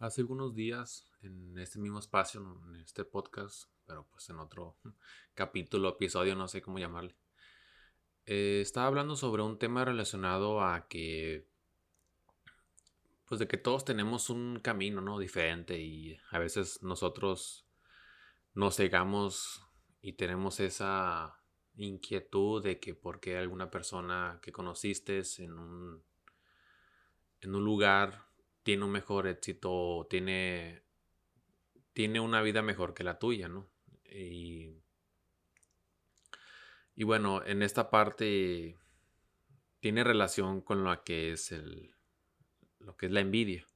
Hace algunos días, en este mismo espacio, en este podcast, pero pues en otro capítulo, episodio, no sé cómo llamarle, eh, estaba hablando sobre un tema relacionado a que, pues de que todos tenemos un camino, ¿no? Diferente y a veces nosotros nos cegamos y tenemos esa inquietud de que por qué alguna persona que conociste en un, en un lugar tiene un mejor éxito, tiene, tiene una vida mejor que la tuya, ¿no? Y, y bueno, en esta parte tiene relación con lo que es el, lo que es la envidia.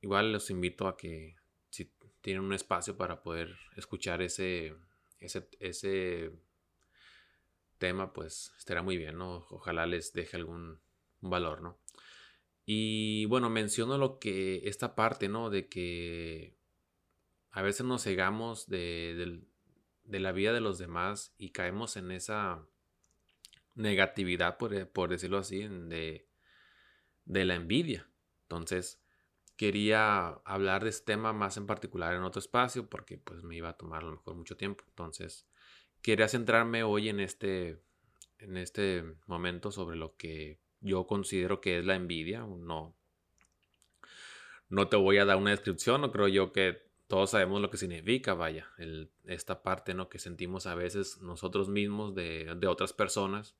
Igual los invito a que si tienen un espacio para poder escuchar ese, ese, ese tema, pues estará muy bien, ¿no? Ojalá les deje algún valor, ¿no? Y bueno, menciono lo que esta parte, ¿no? De que a veces nos cegamos de, la vida de los demás y caemos en esa negatividad, por, eh, decirlo así, de, de la envidia. Entonces, quería hablar de este tema más en particular en otro espacio porque pues me iba a tomar a lo mejor mucho tiempo. Entonces, quería centrarme hoy en este, en este momento sobre lo que yo considero que es la envidia. No, no te voy a dar una descripción, no creo yo que todos sabemos lo que significa, vaya, esta parte ¿no? que sentimos a veces nosotros mismos de, otras personas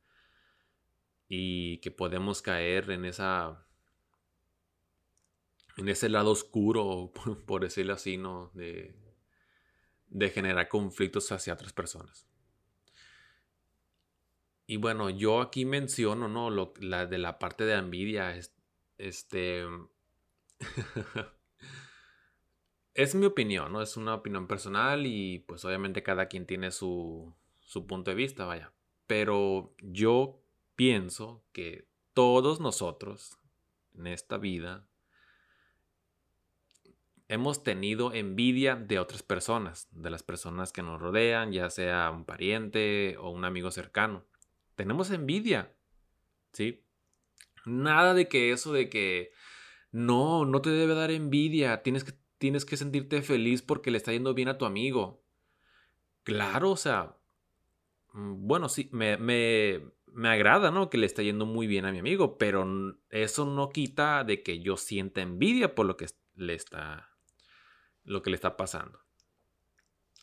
y que podemos caer en esa en ese lado oscuro, por decirlo así, ¿no? De generar conflictos hacia otras personas. Y bueno, yo aquí menciono, ¿no? Lo, la de la parte de envidia. este. es mi opinión, ¿no? Es una opinión personal y pues obviamente cada quien tiene su, su punto de vista, vaya. Pero yo pienso que todos nosotros en esta vida hemos tenido envidia de otras personas, de las personas que nos rodean, ya sea un pariente o un amigo cercano tenemos envidia. ¿Sí? Nada de que eso de que no, no te debe dar envidia, tienes que, tienes que sentirte feliz porque le está yendo bien a tu amigo. Claro, o sea, mm, bueno, sí, me, me, me agrada, ¿no? Que le está yendo muy bien a mi amigo, pero eso no quita de que yo sienta envidia por lo que le está, lo que le está pasando.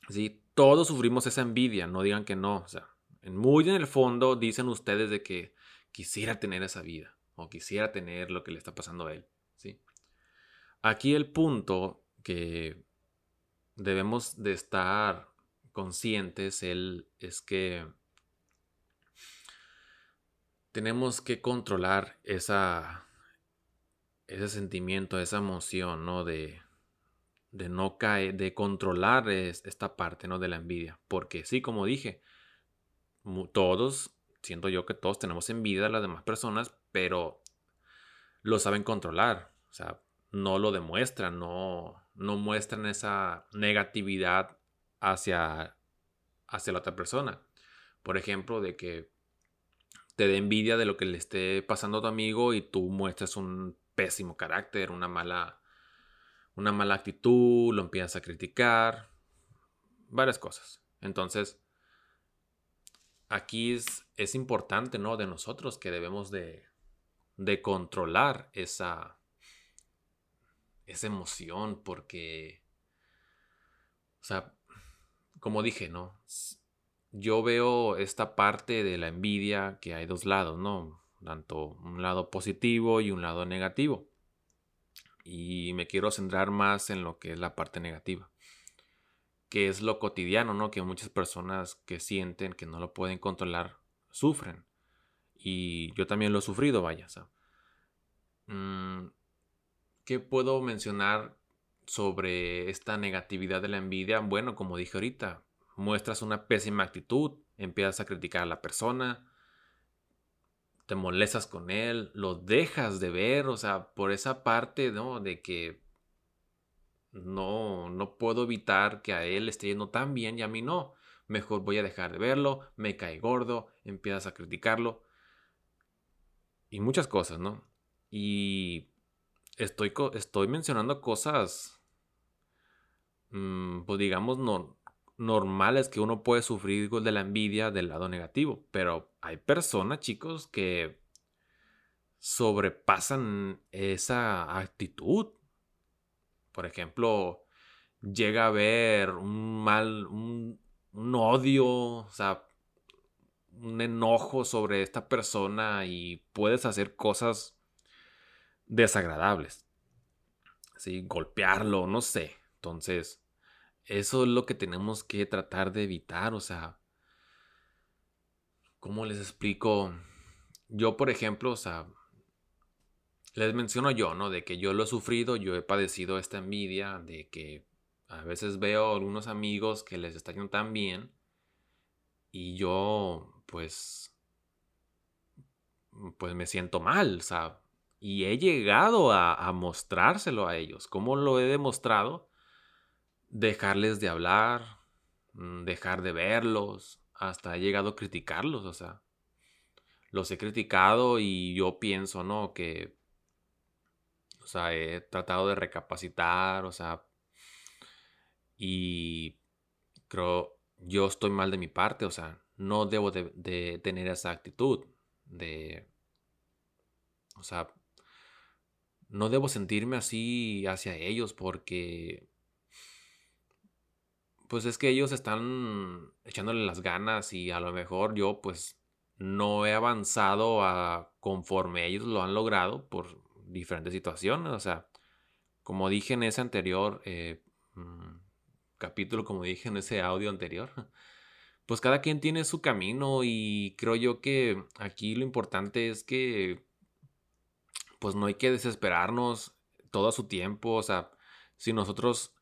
Sí, todos sufrimos esa envidia, no digan que no, o sea, muy en el fondo dicen ustedes de que quisiera tener esa vida o quisiera tener lo que le está pasando a él, ¿sí? Aquí el punto que debemos de estar conscientes es que tenemos que controlar esa, ese sentimiento, esa emoción, ¿no? De, de no caer, de controlar esta parte, ¿no? De la envidia. Porque sí, como dije, todos, siento yo que todos tenemos envidia a las demás personas, pero lo saben controlar. O sea, no lo demuestran, no, no muestran esa negatividad hacia, hacia la otra persona. Por ejemplo, de que te dé envidia de lo que le esté pasando a tu amigo y tú muestras un pésimo carácter, una mala, una mala actitud, lo empiezas a criticar, varias cosas. Entonces, aquí es, es importante, ¿no? De nosotros que debemos de, de controlar esa, esa emoción porque, o sea, como dije, ¿no? Yo veo esta parte de la envidia que hay dos lados, ¿no? Tanto un lado positivo y un lado negativo. Y me quiero centrar más en lo que es la parte negativa que es lo cotidiano, ¿no? Que muchas personas que sienten que no lo pueden controlar sufren. Y yo también lo he sufrido, vaya. Mm, ¿Qué puedo mencionar sobre esta negatividad de la envidia? Bueno, como dije ahorita, muestras una pésima actitud, empiezas a criticar a la persona, te molestas con él, lo dejas de ver, o sea, por esa parte, ¿no? De que no, no puedo evitar que a él esté yendo tan bien y a mí no. Mejor voy a dejar de verlo, me cae gordo, empiezas a criticarlo. Y muchas cosas, ¿no? Y estoy, estoy mencionando cosas, mm, pues digamos, no, normales que uno puede sufrir de la envidia del lado negativo. Pero hay personas, chicos, que sobrepasan esa actitud. Por ejemplo, llega a haber un mal, un, un odio, o sea, un enojo sobre esta persona y puedes hacer cosas desagradables. ¿Sí? Golpearlo, no sé. Entonces, eso es lo que tenemos que tratar de evitar. O sea, ¿cómo les explico? Yo, por ejemplo, o sea, les menciono yo, ¿no? De que yo lo he sufrido, yo he padecido esta envidia, de que a veces veo algunos amigos que les está tan bien y yo, pues, pues me siento mal, o sea, y he llegado a, a mostrárselo a ellos. ¿Cómo lo he demostrado? Dejarles de hablar, mm, dejar de verlos, hasta he llegado a criticarlos, o sea, los he criticado y yo pienso, ¿no? Que, o sea, he tratado de recapacitar, o sea, y creo, yo estoy mal de mi parte, o sea, no debo de, tener esa actitud de, o sea, no debo sentirme así hacia ellos porque pues es que ellos están echándole las ganas y a lo mejor yo pues no he avanzado a conforme ellos lo han logrado por diferentes situaciones. O sea, como dije en ese anterior eh, mm, capítulo, como dije en ese audio anterior, pues cada quien tiene su camino y creo yo que aquí lo importante es que pues no hay que desesperarnos todo su tiempo, o sea, si nosotros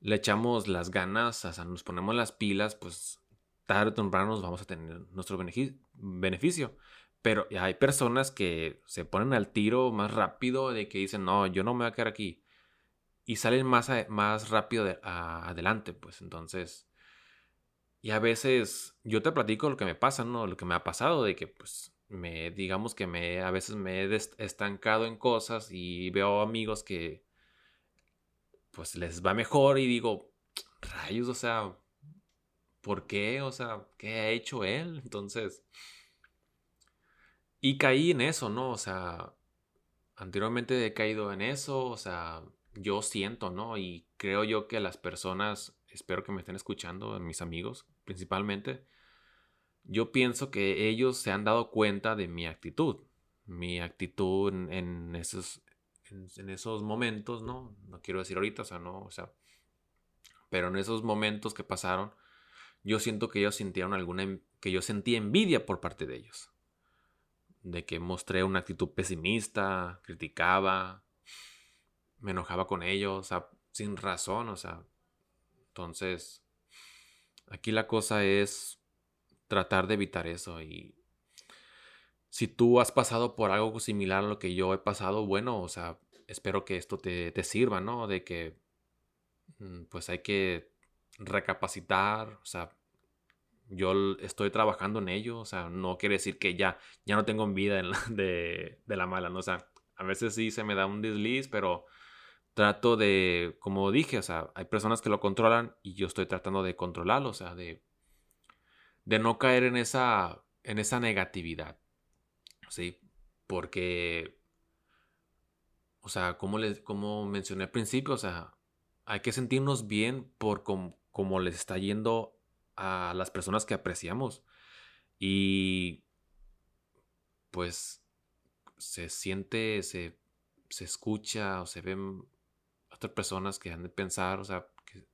le echamos las ganas, o sea, nos ponemos las pilas, pues tarde o temprano nos vamos a tener nuestro beneficio. Pero hay personas que se ponen al tiro más rápido de que dicen, no, yo no me voy a quedar aquí. Y salen más, más rápido adelante, pues entonces... Y a veces yo te platico lo que me pasa, ¿no? Lo que me ha pasado, de que pues me, digamos que me, a veces me he estancado en cosas y veo amigos que, pues les va mejor y digo, rayos, o sea, ¿por qué? O sea, ¿qué ha hecho él? Entonces, y caí en eso, ¿no? O sea, anteriormente he caído en eso, o sea, yo siento, ¿no? Y creo yo que las personas, espero que me estén escuchando, mis amigos principalmente, yo pienso que ellos se han dado cuenta de mi actitud, mi actitud en, esos, en, esos momentos, ¿no? No quiero decir ahorita, o sea, no, o sea, pero en esos momentos que pasaron, yo siento que ellos sintieron alguna, que yo sentí envidia por parte de ellos, de que mostré una actitud pesimista, criticaba, me enojaba con ellos, o sea, sin razón, o sea, entonces, aquí la cosa es tratar de evitar eso. Y si tú has pasado por algo similar a lo que yo he pasado, bueno, o sea, espero que esto te, sirva, ¿no? De que mm, pues hay que recapacitar, o sea, yo estoy trabajando en ello, o sea, no quiere decir que ya, ya no tengo vida de, de, la mala, ¿no? O sea, a veces sí se me da un desliz, pero trato de, como dije, o sea, hay personas que lo controlan y yo estoy tratando de controlarlo, o sea, de de no caer en esa, en esa negatividad. ¿Sí? Porque, o sea, como, les, como mencioné al principio, o sea, hay que sentirnos bien por cómo les está yendo a las personas que apreciamos. Y pues se siente, se, se escucha o se ven otras personas que han de pensar, o sea, que,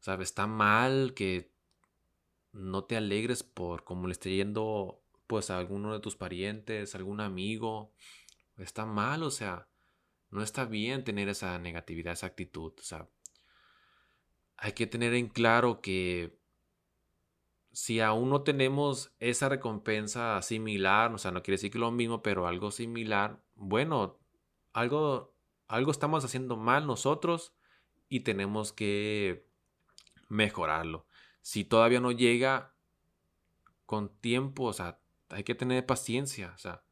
sea, está mal que no te alegres por cómo le esté yendo pues a alguno de tus parientes, algún amigo. Está mal, o sea, no está bien tener esa negatividad, esa actitud. O sea, hay que tener en claro que si aún no tenemos esa recompensa similar, o sea, no quiere decir que lo mismo, pero algo similar, bueno, algo, algo estamos haciendo mal nosotros y tenemos que mejorarlo. Si todavía no llega con tiempo, o sea, hay que tener paciencia, o sea,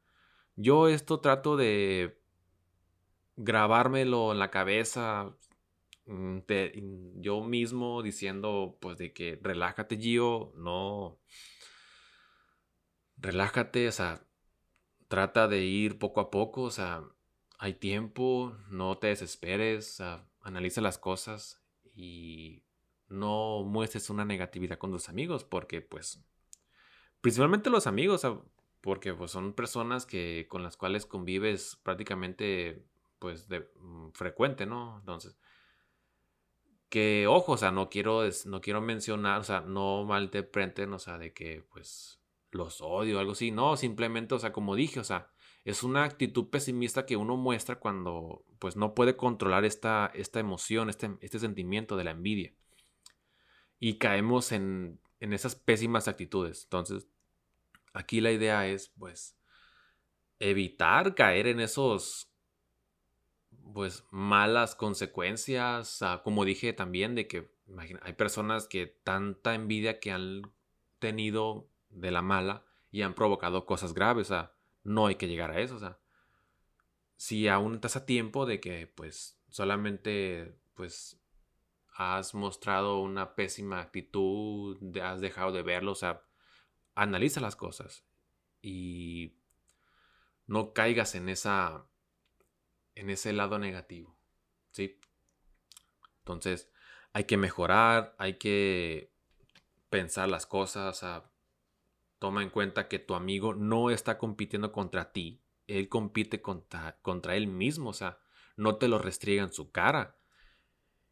yo esto trato de grabármelo en la cabeza, mm, yo mismo diciendo, pues, de que relájate, Gio, no. Relájate, o sea, trata de ir poco a poco, o sea, hay tiempo, no te desesperes, analiza las cosas y no muestres una negatividad con tus amigos, porque pues, principalmente los amigos, porque pues son personas que con las cuales convives prácticamente pues de mm, frecuente, ¿no? Entonces, que ojo, o sea, no quiero, no quiero mencionar, o sea, no malinterpreten, o sea, de que pues los odio o algo así, no, simplemente, o sea, como dije, o sea, es una actitud pesimista que uno muestra cuando pues no puede controlar esta, esta emoción, este, este sentimiento de la envidia. Y caemos en, en esas pésimas actitudes. Entonces, aquí la idea es pues evitar caer en esos pues malas consecuencias, como dije también de que hay personas que tanta envidia que han tenido de la mala y han provocado cosas graves, o sea, no hay que llegar a eso, o sea, si aún estás a tiempo de que pues solamente pues has mostrado una pésima actitud, has dejado de verlo, o sea, analiza las cosas y no caigas en esa en ese lado negativo, ¿sí? Entonces, hay que mejorar, hay que pensar las cosas, o toma en cuenta que tu amigo no está compitiendo contra ti, él compite contra, contra él mismo, o sea, no te lo restriega en su cara.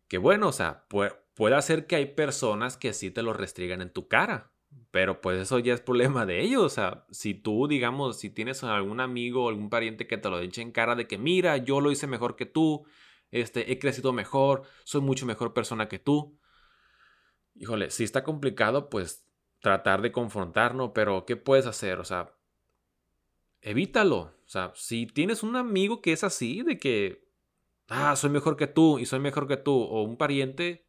Que bueno, o sea, puede, puede ser que hay personas que sí te lo restriegan en tu cara, pero pues eso ya es problema de ellos. O sea, si tú, digamos, si tienes algún amigo o algún pariente que te lo eche en cara de que, mira, yo lo hice mejor que tú, este, he crecido mejor, soy mucho mejor persona que tú. Híjole, si está complicado, pues tratar de confrontarnos, pero ¿qué puedes hacer? O sea, evítalo. O sea, si tienes un amigo que es así, de que, ah, soy mejor que tú y soy mejor que tú, o un pariente,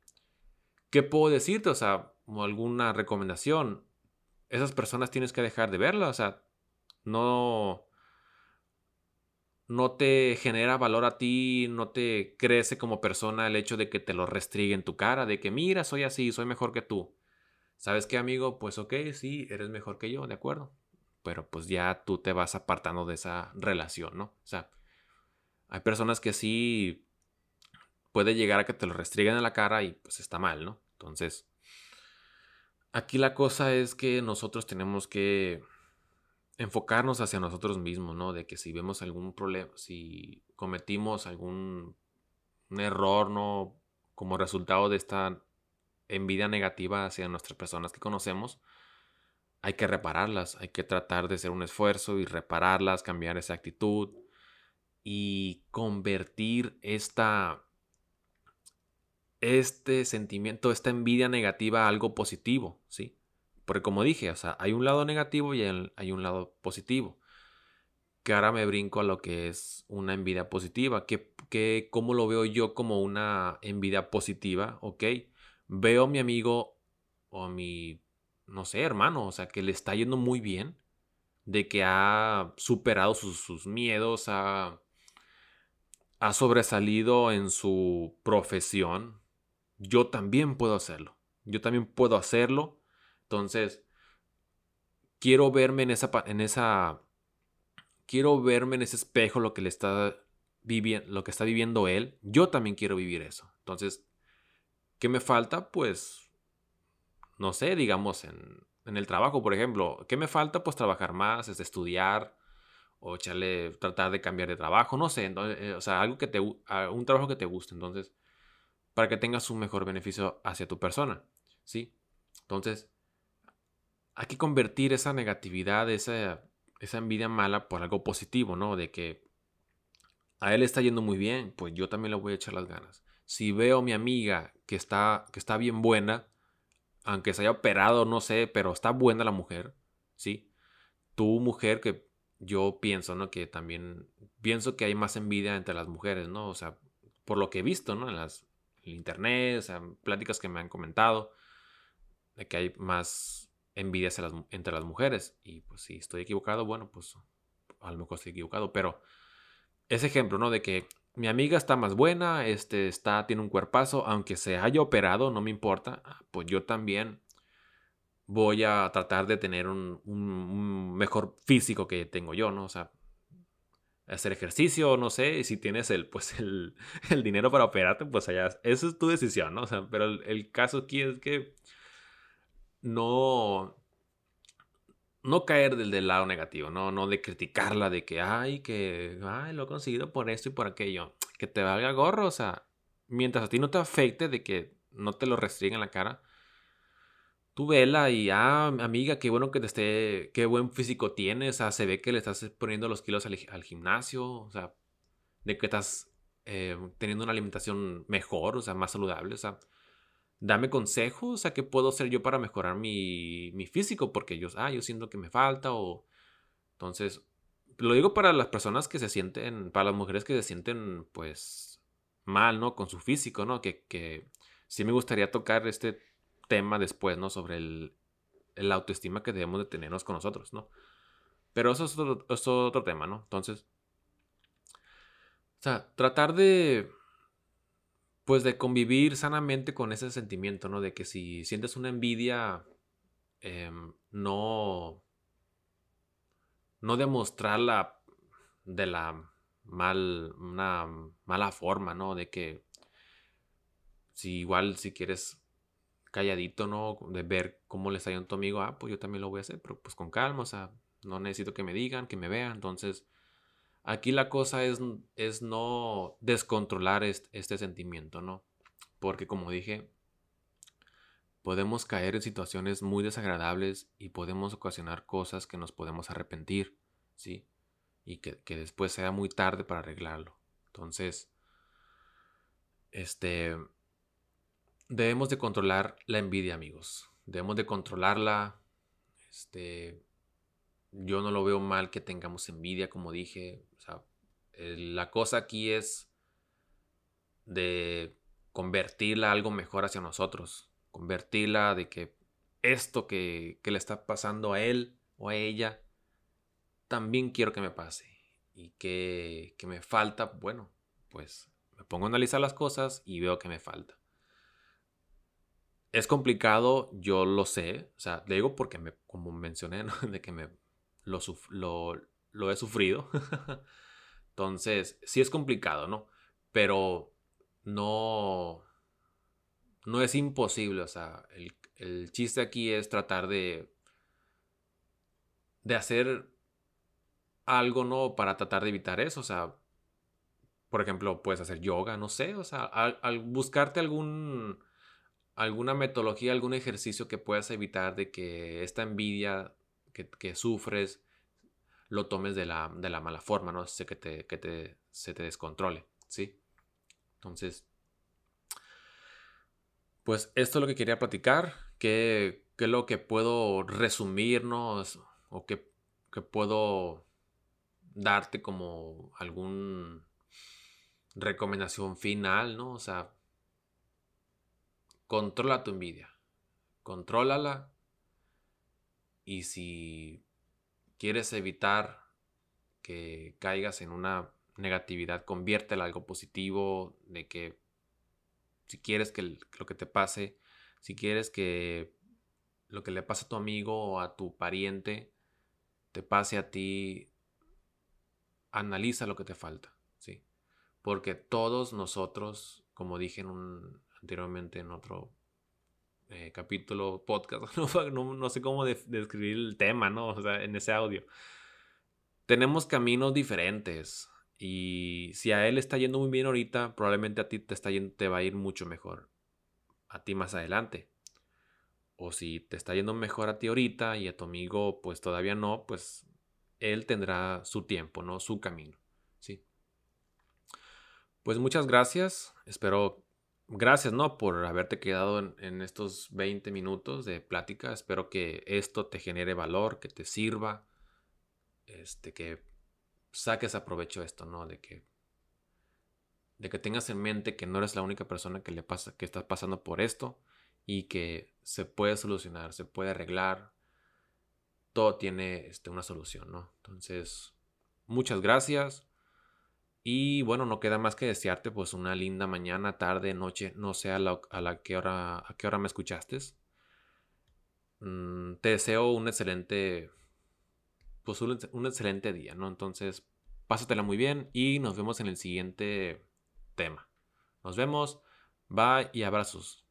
¿qué puedo decirte? O sea, o alguna recomendación, esas personas tienes que dejar de verlas, o sea, no no te genera valor a ti, no te crece como persona el hecho de que te lo restrigue en tu cara, de que mira, soy así, soy mejor que tú. ¿Sabes qué, amigo? Pues ok, sí, eres mejor que yo, de acuerdo. Pero pues ya tú te vas apartando de esa relación, ¿no? O sea, hay personas que sí puede llegar a que te lo restringen en la cara y pues está mal, ¿no? Entonces, Aquí la cosa es que nosotros tenemos que enfocarnos hacia nosotros mismos, ¿no? De que si vemos algún problema, si cometimos algún error, ¿no? Como resultado de esta envidia negativa hacia nuestras personas que conocemos, hay que repararlas, hay que tratar de hacer un esfuerzo y repararlas, cambiar esa actitud y convertir esta este sentimiento, esta envidia negativa algo positivo, ¿sí? Porque como dije, o sea, hay un lado negativo y hay un lado positivo. Que ahora me brinco a lo que es una envidia positiva. Que ¿Cómo lo veo yo como una envidia positiva? Ok, veo a mi amigo o a mi, no sé, hermano, o sea, que le está yendo muy bien. De que ha superado sus, sus miedos, ha, ha sobresalido en su profesión, yo también puedo hacerlo. Yo también puedo hacerlo. Entonces, quiero verme en esa, en esa, quiero verme en ese espejo lo que le está viviendo, lo que está viviendo él. Yo también quiero vivir eso. Entonces, ¿qué me falta? Pues, no sé, digamos en, en el trabajo, por ejemplo, ¿qué me falta? Pues trabajar más, es estudiar o echarle, tratar de cambiar de trabajo, no sé, eh, o sea, algo que te, un trabajo que te guste. Entonces, para que tengas un mejor beneficio hacia tu persona, ¿sí? Entonces, hay que convertir esa negatividad, esa, esa envidia mala por algo positivo, ¿no? De que a él está yendo muy bien, pues yo también le voy a echar las ganas. Si veo a mi amiga que está, que está bien buena, aunque se haya operado, no sé, pero está buena la mujer, ¿sí? Tu mujer que yo pienso, ¿no? Que también pienso que hay más envidia entre las mujeres, ¿no? O sea, por lo que he visto, ¿no? Las el internet, o sea, pláticas que me han comentado, de que hay más envidia entre las mujeres. Y pues si estoy equivocado, bueno, pues a lo mejor estoy equivocado, pero ese ejemplo, ¿no? De que mi amiga está más buena, este está, tiene un cuerpazo, aunque se haya operado, no me importa, ah, pues yo también voy a tratar de tener un, un, mejor físico que tengo yo, ¿no? O sea, hacer ejercicio, no sé, si tienes el, pues el, el dinero para operarte, pues allá, eso es tu decisión, ¿no? O sea, pero el, caso aquí es que no, no caer del, del, lado negativo, ¿no? No de criticarla, de que, ay, que, ay, lo he conseguido por esto y por aquello. Que te valga gorro, o sea, mientras a ti no te afecte de que no te lo restringen en la cara, tú vela y, ah, amiga, qué bueno que te esté, qué buen físico tienes, o sea, se ve que le estás poniendo los kilos al, al gimnasio, o sea, de que estás eh, teniendo una alimentación mejor, o sea, más saludable, o sea, dame consejos, o sea, qué puedo hacer yo para mejorar mi, mi físico, porque yo, ah, yo siento que me falta, o entonces, lo digo para las personas que se sienten, para las mujeres que se sienten, pues, mal, ¿no? Con su físico, ¿no? Que, que sí me gustaría tocar este tema después, ¿no? Sobre el, el autoestima que debemos de tenernos con nosotros, ¿no? Pero eso es otro, es otro tema, ¿no? Entonces, o sea, tratar de pues de convivir sanamente con ese sentimiento, ¿no? De que si sientes una envidia, em, no, no demostrarla de la mal, una mala forma, ¿no? De que si igual si quieres calladito, ¿no? De ver cómo le está yendo a tu amigo, ah, pues yo también lo voy a hacer, pero pues con calma, o sea, no necesito que me digan, que me vean, entonces Aquí la cosa es, es no descontrolar este, sentimiento, ¿no? Porque como dije, podemos caer en situaciones muy desagradables y podemos ocasionar cosas que nos podemos arrepentir, ¿sí? Y que, que después sea muy tarde para arreglarlo. Entonces, este, debemos de controlar la envidia, amigos. Debemos de controlarla, este, yo no lo veo mal que tengamos envidia, como dije. La cosa aquí es de convertirla a algo mejor hacia nosotros. Convertirla de que esto que, que le está pasando a él o a ella, también quiero que me pase. Y que, que me falta, bueno, pues me pongo a analizar las cosas y veo que me falta. Es complicado, yo lo sé, o sea, le digo porque me, como mencioné, de que me, lo, lo, he sufrido. Entonces, sí es complicado, ¿no? Pero no, no es imposible. O sea, el, el chiste aquí es tratar de, de hacer algo, ¿no? Para tratar de evitar eso. O sea, por ejemplo, puedes hacer yoga, no sé. O sea, al, buscarte algún, alguna metodología, algún ejercicio que puedas evitar de que esta envidia que, sufres, lo tomes de la, de la, mala forma, ¿no? Sé que, te, que te, se te descontrole, ¿sí? Entonces, pues esto es lo que quería platicar, que, es lo que puedo resumir, ¿no? O que, que puedo darte como algún recomendación final, ¿no? O sea, controla tu envidia. Contrólala y si quieres evitar que caigas en una negatividad, conviértela en algo positivo, de que si quieres que lo que te pase, si quieres que lo que le pase a tu amigo o a tu pariente te pase a ti, analiza lo que te falta, ¿sí? Porque todos nosotros, como dije en anteriormente en otro eh, capítulo, podcast, no, sé cómo describir el tema, ¿no? O sea, en ese audio. Tenemos caminos diferentes y si a él está yendo muy bien ahorita, probablemente a ti te, está yendo, te va a ir mucho mejor a ti más adelante. O si te está yendo mejor a ti ahorita y a tu amigo pues todavía no, pues él tendrá su tiempo, ¿no? Su camino, ¿sí? Pues muchas gracias. Espero gracias, ¿no? Por haberte quedado en, estos 20 minutos de plática. Espero que esto te genere valor, que te sirva, este, que saques a provecho esto, ¿no? De que, de que tengas en mente que no eres la única persona que le pasa, que estás pasando por esto y que se puede solucionar, se puede arreglar. Todo tiene este, una solución, ¿no? Entonces, muchas gracias. Y bueno, no queda más que desearte pues una linda mañana, tarde, noche, no sé a la, a qué, hora, a qué hora me escuchaste. Mm, te deseo un excelente, pues un, un excelente día, ¿no? Entonces, pásatela muy bien y nos vemos en el siguiente tema. Nos vemos, bye y abrazos.